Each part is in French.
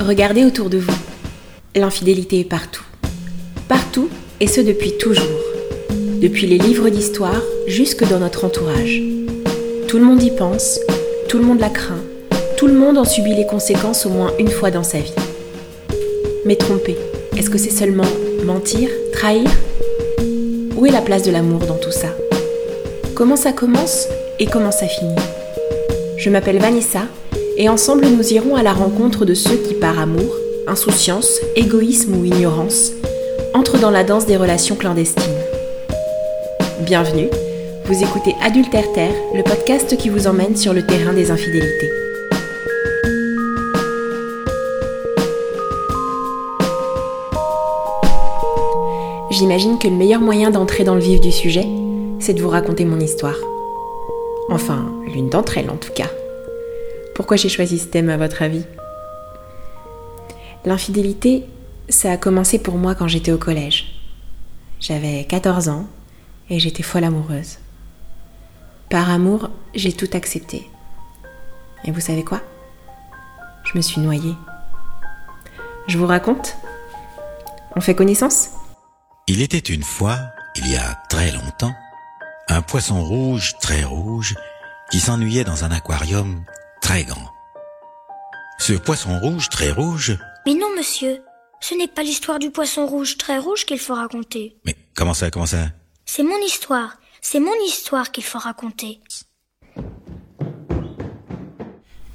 Regardez autour de vous. L'infidélité est partout. Partout, et ce depuis toujours. Depuis les livres d'histoire jusque dans notre entourage. Tout le monde y pense, tout le monde la craint, tout le monde en subit les conséquences au moins une fois dans sa vie. Mais tromper, est-ce que c'est seulement mentir, trahir? Où est la place de l'amour dans tout ça? Comment ça commence et comment ça finit? Je m'appelle Vanessa et ensemble nous irons à la rencontre de ceux qui par amour, insouciance, égoïsme ou ignorance entrent dans la danse des relations clandestines. Bienvenue, vous écoutez Adultère Terre, le podcast qui vous emmène sur le terrain des infidélités. J'imagine que le meilleur moyen d'entrer dans le vif du sujet, c'est de vous raconter mon histoire. Enfin, l'une d'entre elles en tout cas. Pourquoi j'ai choisi ce thème à votre avis? L'infidélité, ça a commencé pour moi quand j'étais au collège. J'avais 14 ans et j'étais folle amoureuse. Par amour, j'ai tout accepté. Et vous savez quoi? Je me suis noyée. Je vous raconte? On fait connaissance? Il était une fois, il y a très longtemps, un poisson rouge très rouge qui s'ennuyait dans un aquarium très grand. Ce poisson rouge, très rouge. Mais non, monsieur. Ce n'est pas l'histoire du poisson rouge très rouge qu'il faut raconter. Mais comment ça, comment ça? C'est mon histoire. C'est mon histoire qu'il faut raconter.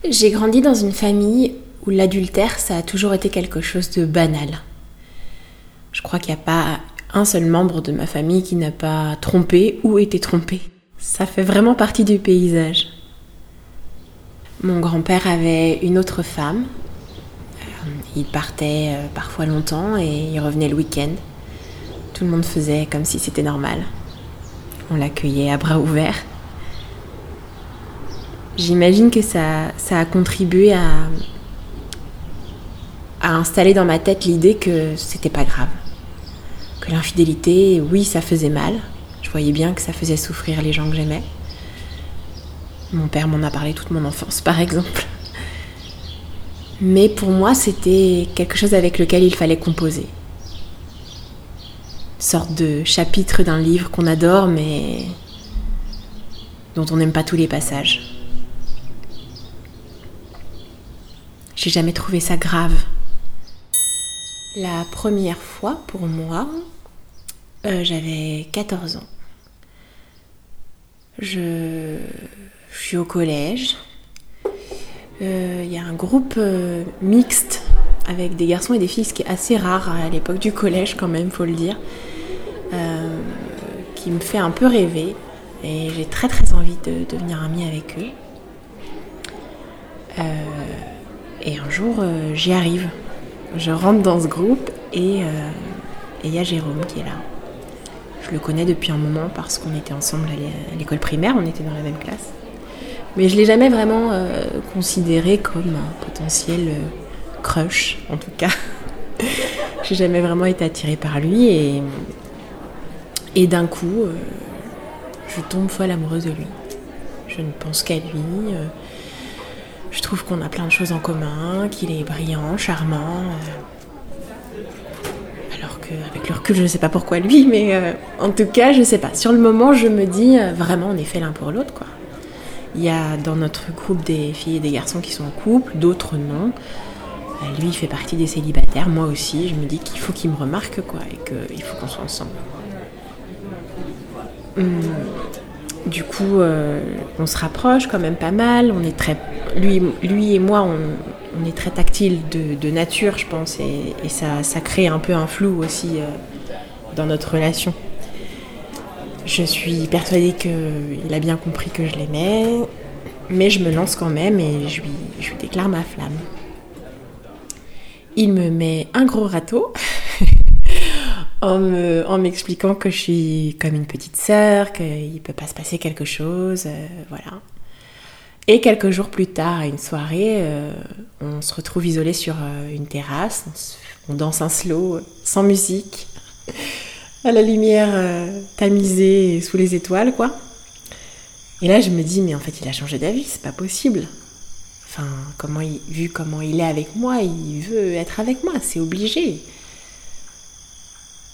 J'ai grandi dans une famille où l'adultère, ça a toujours été quelque chose de banal. Je crois qu'il n'y a pas un seul membre de ma famille qui n'a pas trompé ou été trompé. Ça fait vraiment partie du paysage. Mon grand-père avait une autre femme. Euh, il partait euh, parfois longtemps et il revenait le week-end. Tout le monde faisait comme si c'était normal. On l'accueillait à bras ouverts. J'imagine que ça, ça a contribué à, à installer dans ma tête l'idée que c'était pas grave. Que l'infidélité, oui, ça faisait mal. Je voyais bien que ça faisait souffrir les gens que j'aimais. Mon père m'en a parlé toute mon enfance, par exemple. Mais pour moi, c'était quelque chose avec lequel il fallait composer. Une sorte de chapitre d'un livre qu'on adore, mais dont on n'aime pas tous les passages. J'ai jamais trouvé ça grave. La première fois pour moi, euh, j'avais 14 ans. Je je suis au collège. Il euh, y a un groupe euh, mixte avec des garçons et des filles, ce qui est assez rare à l'époque du collège quand même, faut le dire, euh, qui me fait un peu rêver. Et j'ai très très envie de devenir amie avec eux. et un jour, j'y arrive. Je rentre dans ce groupe et il y a Jérôme qui est là. Je le connais depuis un moment parce qu'on était ensemble à l'école primaire, on était dans la même classe. Mais je l'ai jamais vraiment euh, considéré comme un potentiel euh, crush, en tout cas. J'ai jamais vraiment été attirée par lui et, et d'un coup, euh, je tombe folle amoureuse de lui. Je ne pense qu'à lui. je trouve qu'on a plein de choses en commun, qu'il est brillant, charmant. alors qu'avec le recul, je ne sais pas pourquoi lui, mais en tout cas, je ne sais pas. Sur le moment, je me dis vraiment, on est fait l'un pour l'autre, quoi. Il y a dans notre groupe des filles et des garçons qui sont en couple, d'autres non. Euh, lui, il fait partie des célibataires, moi aussi. Je me dis qu'il faut qu'il me remarque, quoi, et qu'il faut qu'on soit ensemble. Hum, du coup, euh, on se rapproche quand même pas mal. On est très, lui, lui et moi, on, est très tactile de, nature, je pense, et, ça, crée un peu un flou aussi euh, dans notre relation. Je suis persuadée qu'il a bien compris que je l'aimais, mais je me lance quand même et je lui, déclare ma flamme. Il me met un gros râteau en m'expliquant que je suis comme une petite sœur, qu'il peut pas se passer quelque chose, euh, voilà. Et quelques jours plus tard, à une soirée, euh, on se retrouve isolé sur euh, une terrasse, on danse un slow sans musique à la lumière euh, tamisée sous les étoiles, quoi. Et là, je me dis, mais en fait, il a changé d'avis, c'est pas possible. Enfin, comment il, vu comment il est avec moi, il veut être avec moi, c'est obligé.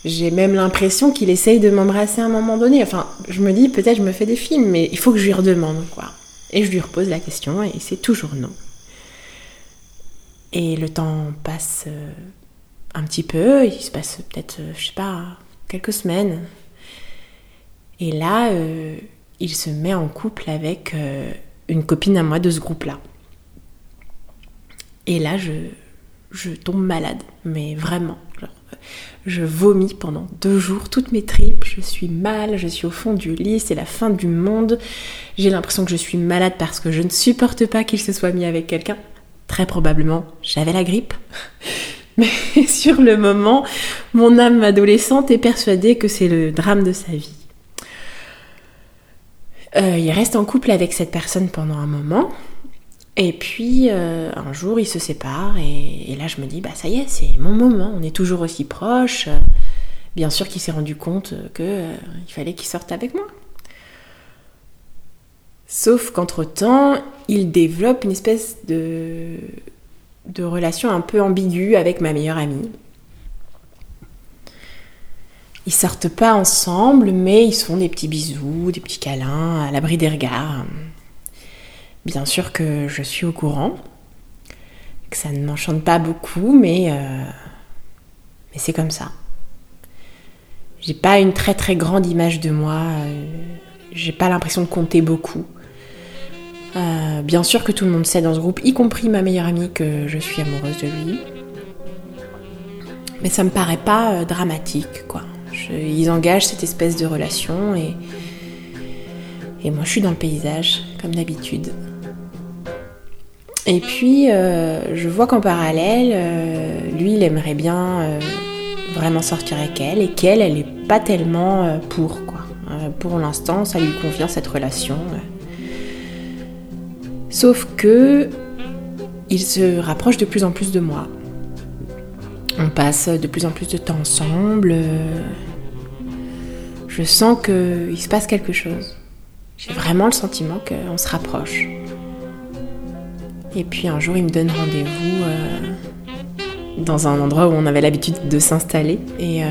J'ai même l'impression qu'il essaye de m'embrasser à un moment donné. Enfin, je me dis peut-être je me fais des films, mais il faut que je lui redemande quoi. Et je lui repose la question et c'est toujours non. Et le temps passe euh, un petit peu, il se passe peut-être, euh, je sais pas, quelques semaines. Et là, euh, il se met en couple avec une copine à moi de ce groupe-là. Et là, je, je tombe malade, mais vraiment. je vomis pendant deux jours, toutes mes tripes, je suis mal, je suis au fond du lit, c'est la fin du monde. J'ai l'impression que je suis malade parce que je ne supporte pas qu'il se soit mis avec quelqu'un. Très probablement, j'avais la grippe. Mais sur le moment, mon âme adolescente est persuadée que c'est le drame de sa vie. Euh, il reste en couple avec cette personne pendant un moment, et puis euh, un jour, il se sépare et, là, je me dis, bah ça y est, c'est mon moment, on est toujours aussi proches. Bien sûr qu'il s'est rendu compte qu'il euh, fallait qu'il sorte avec moi. Sauf qu'entre-temps, il développe une espèce de, de relation un peu ambiguë avec ma meilleure amie. Ils sortent pas ensemble, mais ils font des petits bisous, des petits câlins à l'abri des regards. Bien sûr que je suis au courant, que ça ne m'enchante pas beaucoup, mais, euh, mais c'est comme ça. J'ai pas une très très grande image de moi, euh, j'ai pas l'impression de compter beaucoup. Euh, bien sûr que tout le monde sait dans ce groupe, y compris ma meilleure amie, que je suis amoureuse de lui. Mais ça me paraît pas dramatique, quoi. ils engagent cette espèce de relation et, et moi je suis dans le paysage, comme d'habitude. Et puis, euh, je vois qu'en parallèle, euh, lui, il aimerait bien euh, vraiment sortir avec elle et qu'elle, elle n'est pas tellement pour, quoi. pour l'instant, ça lui convient cette relation. Sauf que il se rapproche de plus en plus de moi. On passe de plus en plus de temps ensemble. Je sens qu'il se passe quelque chose. J'ai vraiment le sentiment qu'on se rapproche. Et puis un jour, il me donne rendez-vous euh, dans un endroit où on avait l'habitude de s'installer. Et euh,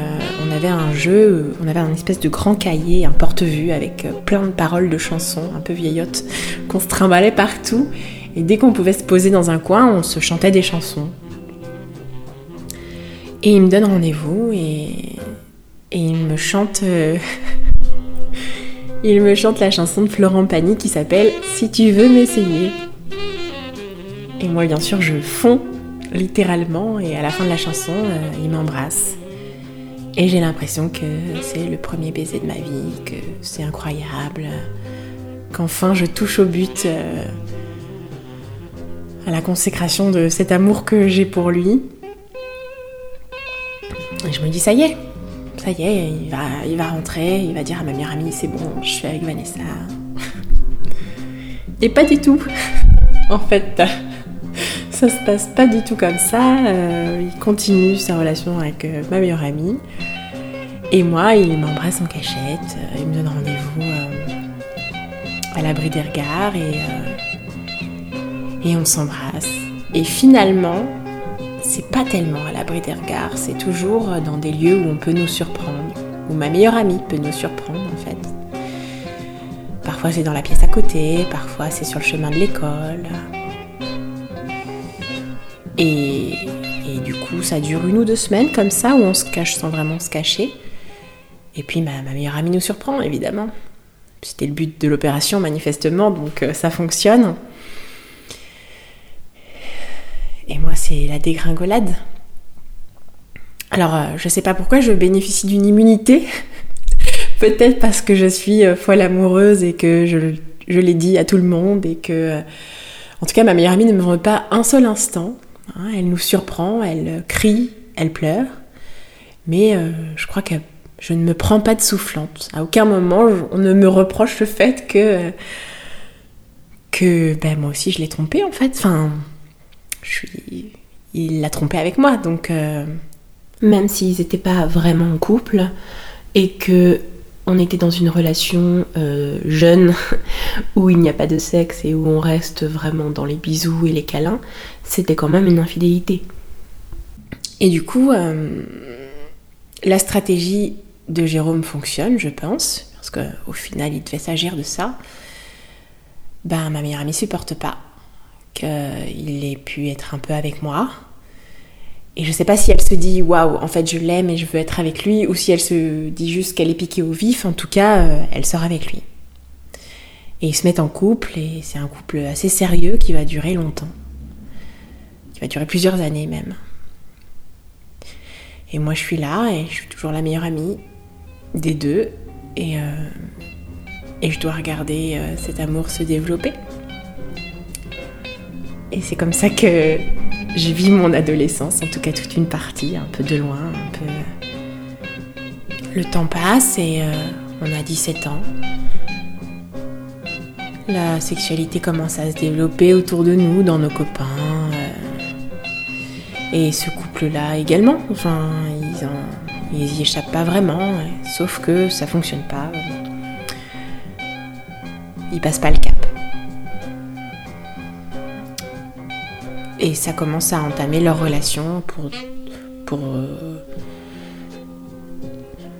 on avait un jeu, on avait un espèce de grand cahier, un porte-vue avec euh, plein de paroles de chansons un peu vieillottes qu'on se trimballait partout. Et dès qu'on pouvait se poser dans un coin, on se chantait des chansons. Et il me donne rendez-vous et, il me chante. il me chante la chanson de Florent Pagny qui s'appelle Si tu veux m'essayer. Et moi, bien sûr, je fonds littéralement et à la fin de la chanson, euh, il m'embrasse. Et j'ai l'impression que c'est le premier baiser de ma vie, que c'est incroyable, qu'enfin je touche au but, euh, à la consécration de cet amour que j'ai pour lui. Et je me dis, ça y est, ça y est, il va, il va rentrer, il va dire à ma meilleure amie, c'est bon, je suis avec Vanessa. Et pas du tout, en fait ça se passe pas du tout comme ça. Euh, il continue sa relation avec euh, ma meilleure amie. Et moi, il m'embrasse en cachette. Euh, il me donne rendez-vous à l'abri des regards et, et on s'embrasse. Et finalement, c'est pas tellement à l'abri des regards, c'est toujours dans des lieux où on peut nous surprendre, où ma meilleure amie peut nous surprendre en fait. Parfois c'est dans la pièce à côté, parfois c'est sur le chemin de l'école, et, du coup, ça dure une ou deux semaines comme ça, où on se cache sans vraiment se cacher. Et puis ma, meilleure amie nous surprend, évidemment. C'était le but de l'opération, manifestement, donc euh, ça fonctionne. Et moi, c'est la dégringolade. Alors, euh, je sais pas pourquoi je bénéficie d'une immunité. Peut-être parce que je suis euh, folle amoureuse et que je, l'ai dit à tout le monde et que, en tout cas, ma meilleure amie ne me veut pas un seul instant. Hein, elle nous surprend, elle crie, elle pleure. Mais euh, je crois que je ne me prends pas de soufflante. À aucun moment, on ne me reproche le fait que, que ben, moi aussi je l'ai trompé en fait. Enfin, je suis, il l'a trompé avec moi. Donc, euh, même s'ils n'étaient pas vraiment en couple et que on était dans une relation euh, jeune où il n'y a pas de sexe et où on reste vraiment dans les bisous et les câlins, c'était quand même une infidélité. Et du coup, euh, la stratégie de Jérôme fonctionne, je pense, parce qu'au final, il devait s'agir de ça. Ben, ma meilleure amie supporte pas qu'il ait pu être un peu avec moi. Et je sais pas si elle se dit waouh, en fait je l'aime et je veux être avec lui, ou si elle se dit juste qu'elle est piquée au vif, en tout cas, euh, elle sort avec lui. Et ils se mettent en couple, et c'est un couple assez sérieux qui va durer longtemps. Qui va durer plusieurs années même. Et moi je suis là, et je suis toujours la meilleure amie des deux, et, euh, et je dois regarder euh, cet amour se développer. Et c'est comme ça que je vis mon adolescence, en tout cas toute une partie, un peu de loin, un peu. Le temps passe et euh, on a 17 ans. La sexualité commence à se développer autour de nous, dans nos copains. Euh, et ce couple-là également. Enfin, ils, ils y échappent pas vraiment, sauf que ça fonctionne pas. Ils passent pas le cap. Et ça commence à entamer leur relation pour. euh,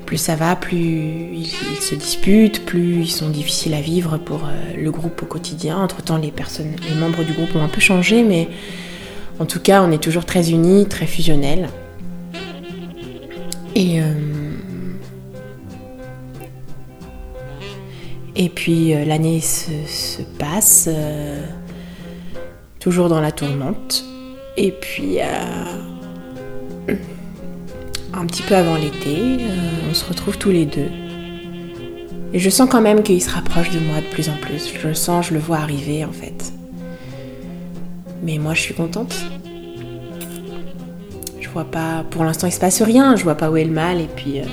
plus ça va, plus ils, se disputent, plus ils sont difficiles à vivre pour euh, le groupe au quotidien. Entre-temps, les personnes, les membres du groupe ont un peu changé, mais en tout cas, on est toujours très unis, très fusionnels. Et. Euh, et puis l'année se, passe toujours dans la tourmente. Et puis, euh, un petit peu avant l'été, euh, on se retrouve tous les deux. Et je sens quand même qu'il se rapproche de moi de plus en plus. Je le sens, je le vois arriver en fait. Mais moi, je suis contente. Je vois pas. Pour l'instant, il se passe rien. Je vois pas où est le mal. Et puis. Euh,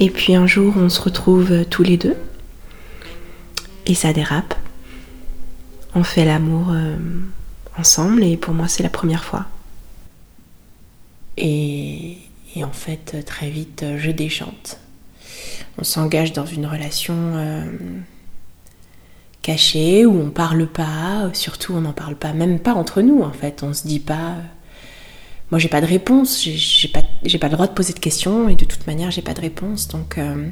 et puis un jour, on se retrouve tous les deux. Et ça dérape on fait l'amour euh, ensemble et pour moi c'est la première fois. Et, en fait très vite je déchante. On s'engage dans une relation euh, cachée où on parle pas, surtout on n'en parle pas, même pas entre nous en fait. On se dit pas. Moi j'ai pas de réponse, j'ai pas, le droit de poser de questions et de toute manière j'ai pas de réponse donc euh,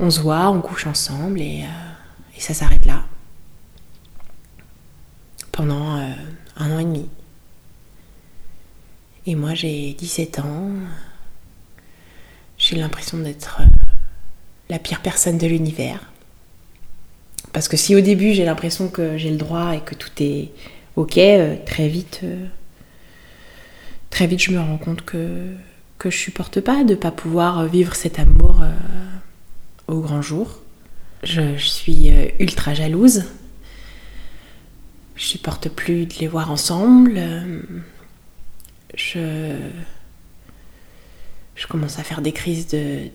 on se voit, on couche ensemble et ça s'arrête là pendant euh, un an et demi. Et moi j'ai 17 ans. J'ai l'impression d'être euh, la pire personne de l'univers. Parce que si au début j'ai l'impression que j'ai le droit et que tout est ok, euh, très vite, très vite je me rends compte que, que je supporte pas de pas pouvoir vivre cet amour au grand jour. je suis ultra jalouse je supporte plus de les voir ensemble. Je, je commence à faire des crises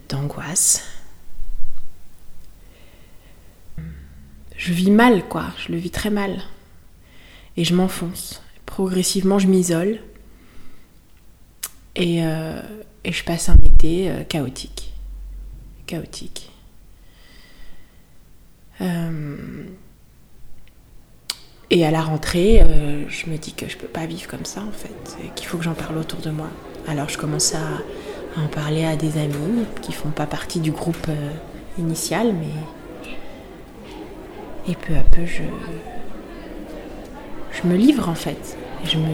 d'angoisse. je vis mal, quoi. Je le vis très mal. Et je m'enfonce. Progressivement, je m'isole. Et, euh, et, je passe un été euh, chaotique. Chaotique. Euh, et à la rentrée, euh, je me dis que je peux pas vivre comme ça en fait, qu'il faut que j'en parle autour de moi. Alors je commence à, en parler à des amis qui font pas partie du groupe euh, initial, mais et peu à peu je je me livre en fait.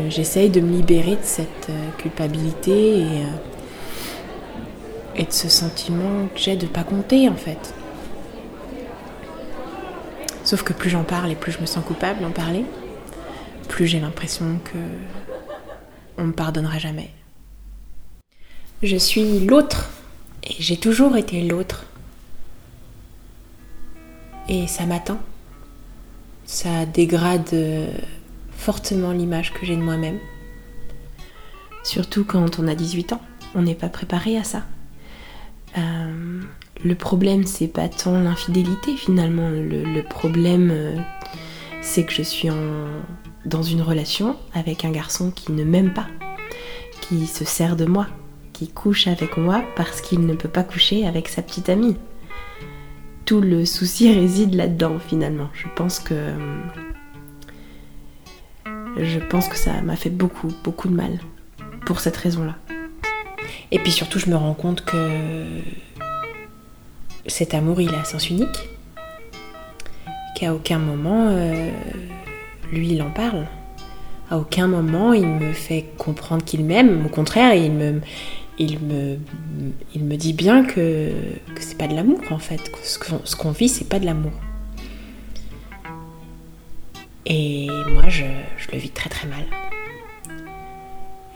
J'essaye de me libérer de cette euh, culpabilité et, et de ce sentiment que j'ai de pas compter en fait. Sauf que plus j'en parle et plus je me sens coupable d'en parler, plus j'ai l'impression que on me pardonnera jamais. Je suis l'autre et j'ai toujours été l'autre. Et ça m'attend. Ça dégrade euh, fortement l'image que j'ai de moi-même. Surtout quand on a 18 ans, on n'est pas préparé à ça. Euh, le problème, c'est pas tant l'infidélité finalement. Le, problème, euh, c'est que je suis dans une relation avec un garçon qui ne m'aime pas, qui se sert de moi, qui couche avec moi parce qu'il ne peut pas coucher avec sa petite amie. Tout le souci réside là-dedans finalement. Je pense que je pense que ça m'a fait beaucoup, beaucoup de mal pour cette raison-là. Et puis surtout, je me rends compte que cet amour, il a sens unique, qu'à aucun moment, euh, lui, il en parle. À aucun moment, il me fait comprendre qu'il m'aime. Au contraire, il me, dit bien que, que c'est pas de l'amour en fait. Ce qu'on vit, c'est pas de l'amour. Et moi, je, le vis très très mal.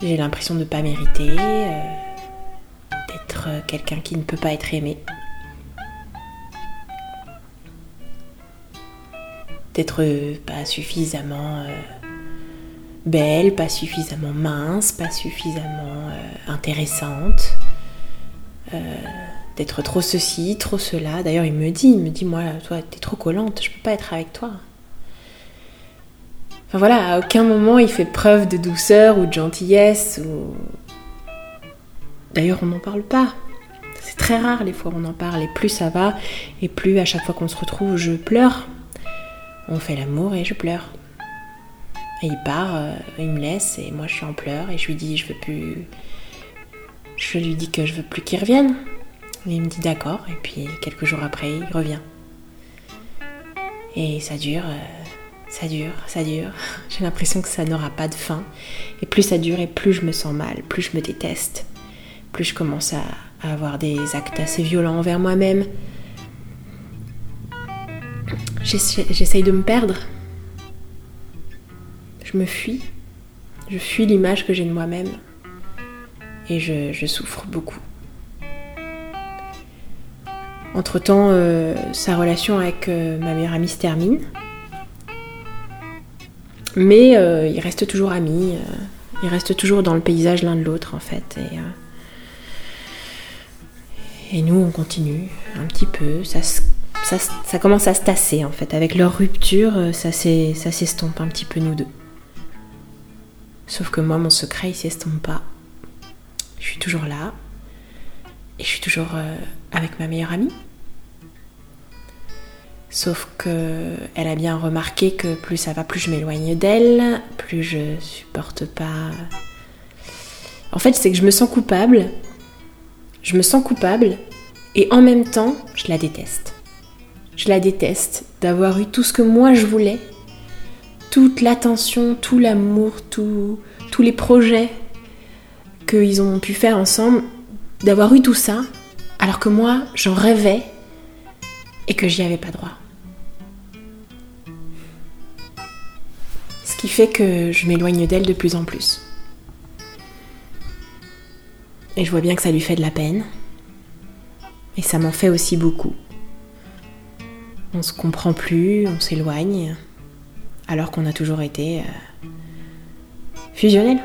J'ai l'impression de ne pas mériter, euh, d'être quelqu'un qui ne peut pas être aimé. D'être pas suffisamment euh, belle, pas suffisamment mince, pas suffisamment euh, intéressante. d'être trop ceci, trop cela. D'ailleurs, il me dit, il me dit, moi, toi, t'es trop collante, je peux pas être avec toi voilà, à aucun moment il fait preuve de douceur ou de gentillesse. Ou... D'ailleurs, on n'en parle pas. C'est très rare les fois où on en parle. Et plus ça va, et plus à chaque fois qu'on se retrouve, je pleure. On fait l'amour et je pleure. Et il part, euh, il me laisse, et moi je suis en pleurs, et je lui dis, je veux plus. Je lui dis que je veux plus qu'il revienne. Et il me dit d'accord, et puis quelques jours après, il revient. Et ça dure. Euh, ça dure, ça dure. J'ai l'impression que ça n'aura pas de fin. Et plus ça dure et plus je me sens mal, plus je me déteste, plus je commence à, avoir des actes assez violents envers moi-même. J'essaye de me perdre. Je me fuis. Je fuis l'image que j'ai de moi-même. Et je, souffre beaucoup. Entre-temps, euh, sa relation avec euh, ma meilleure amie se termine. Mais euh, ils restent toujours amis, ils restent toujours dans le paysage l'un de l'autre en fait. Et, et, nous, on continue un petit peu. Ça, ça, commence à se tasser en fait. Avec leur rupture, ça s'estompe un petit peu nous deux. Sauf que moi, mon secret, il s'estompe pas. Je suis toujours là. Et je suis toujours avec ma meilleure amie. Sauf que elle a bien remarqué que plus ça va, plus je m'éloigne d'elle, plus je supporte pas. En fait, c'est que je me sens coupable. Je me sens coupable et en même temps, je la déteste. Je la déteste d'avoir eu tout ce que moi je voulais, toute l'attention, tout l'amour, tous les projets qu'ils ont pu faire ensemble, d'avoir eu tout ça, alors que moi, j'en rêvais et que j'y avais pas droit. qui fait que je m'éloigne d'elle de plus en plus. Et je vois bien que ça lui fait de la peine. Et ça m'en fait aussi beaucoup. On se comprend plus, on s'éloigne, alors qu'on a toujours été euh, fusionnels.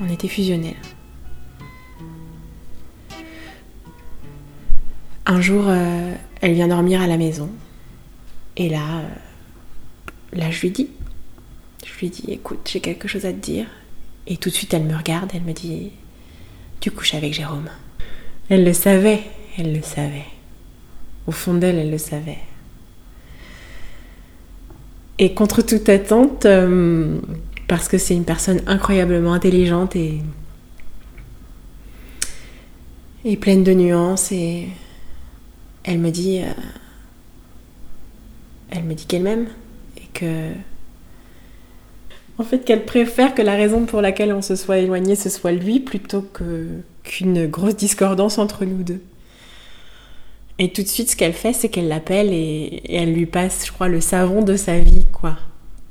On était fusionnels. Un jour, euh, elle vient dormir à la maison. Et là, euh, là, je lui dis je lui dis écoute, j'ai quelque chose à te dire. Et tout de suite, elle me regarde, elle me dit tu couches avec Jérôme. Elle le savait, elle le savait. Au fond d'elle, elle le savait. Et contre toute attente, euh, parce que c'est une personne incroyablement intelligente et, pleine de nuances, et elle me dit, euh, elle me dit qu'elle m'aime et que en fait, qu'elle préfère que la raison pour laquelle on se soit éloigné, ce soit lui, plutôt qu'une grosse discordance entre nous deux. Et tout de suite, ce qu'elle fait, c'est qu'elle l'appelle et, elle lui passe, je crois, le savon de sa vie, quoi.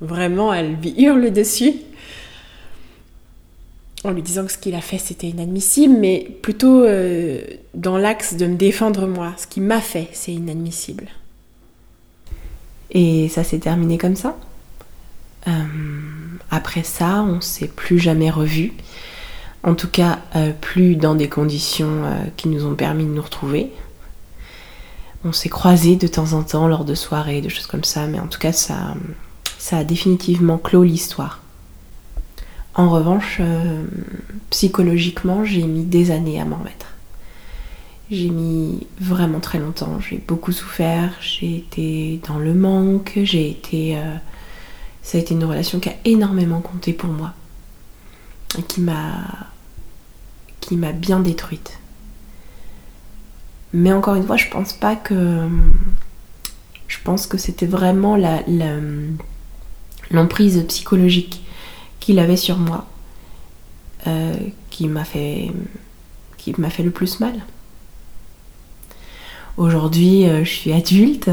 Vraiment, elle lui hurle dessus en lui disant que ce qu'il a fait c'était inadmissible, mais plutôt euh, dans l'axe de me défendre moi. Ce qu'il m'a fait, c'est inadmissible. Et ça s'est terminé comme ça. Euh, après ça, on s'est plus jamais revus. En tout cas, euh, plus dans des conditions qui nous ont permis de nous retrouver. On s'est croisés de temps en temps lors de soirées, de choses comme ça, mais en tout cas, ça, ça a définitivement clos l'histoire. En revanche, euh, psychologiquement, j'ai mis des années à m'en remettre. J'ai mis vraiment très longtemps, j'ai beaucoup souffert, j'ai été dans le manque, j'ai été... Euh, ça a été une relation qui a énormément compté pour moi. Et qui m'a... qui m'a bien détruite. Mais encore une fois, je pense pas que... Je pense que c'était vraiment l'emprise psychologique qu'il avait sur moi euh, qui m'a fait qui m'a fait le plus mal. Aujourd'hui, euh, je suis adulte.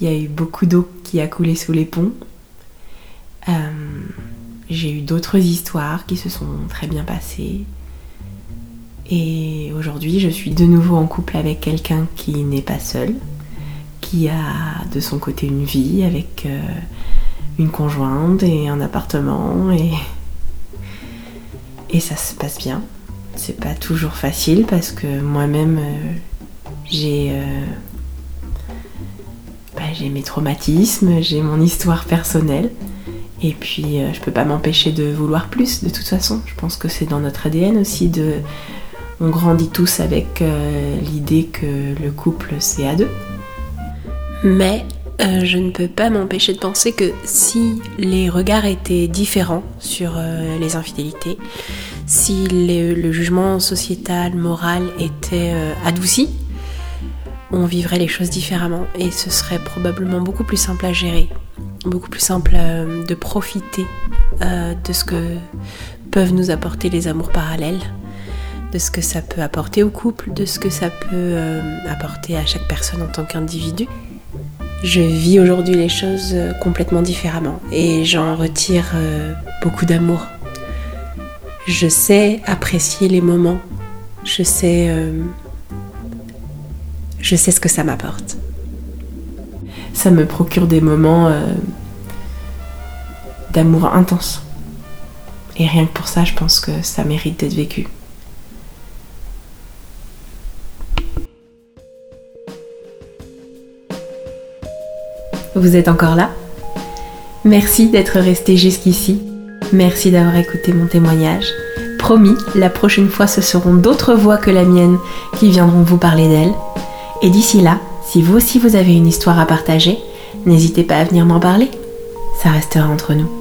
Il y a eu beaucoup d'eau qui a coulé sous les ponts. Euh, j'ai eu d'autres histoires qui se sont très bien passées. Et aujourd'hui, je suis de nouveau en couple avec quelqu'un qui n'est pas seul, qui a de son côté une vie avec une conjointe et un appartement et, et ça se passe bien. C'est pas toujours facile parce que moi-même euh, j'ai euh, bah, j'ai mes traumatismes, j'ai mon histoire personnelle et puis euh, je peux pas m'empêcher de vouloir plus de toute façon. Je pense que c'est dans notre ADN aussi de on grandit tous avec l'idée que le couple c'est à deux. Mais euh, je ne peux pas m'empêcher de penser que si les regards étaient différents sur euh, les infidélités, si le jugement sociétal, moral était euh, adouci, on vivrait les choses différemment et ce serait probablement beaucoup plus simple à gérer, beaucoup plus simple de profiter de ce que peuvent nous apporter les amours parallèles, de ce que ça peut apporter au couple, de ce que ça peut apporter à chaque personne en tant qu'individu je vis aujourd'hui les choses euh, complètement différemment et j'en retire euh, beaucoup d'amour. Je sais apprécier les moments, je sais, euh, je sais ce que ça m'apporte. Ça me procure des moments d'amour intense. Et rien que pour ça, je pense que ça mérite d'être vécu. Vous êtes encore là Merci d'être resté jusqu'ici. Merci d'avoir écouté mon témoignage. Promis, la prochaine fois ce seront d'autres voix que la mienne qui viendront vous parler d'elle. Et d'ici là, si vous aussi vous avez une histoire à partager, n'hésitez pas à venir m'en parler. Ça restera entre nous.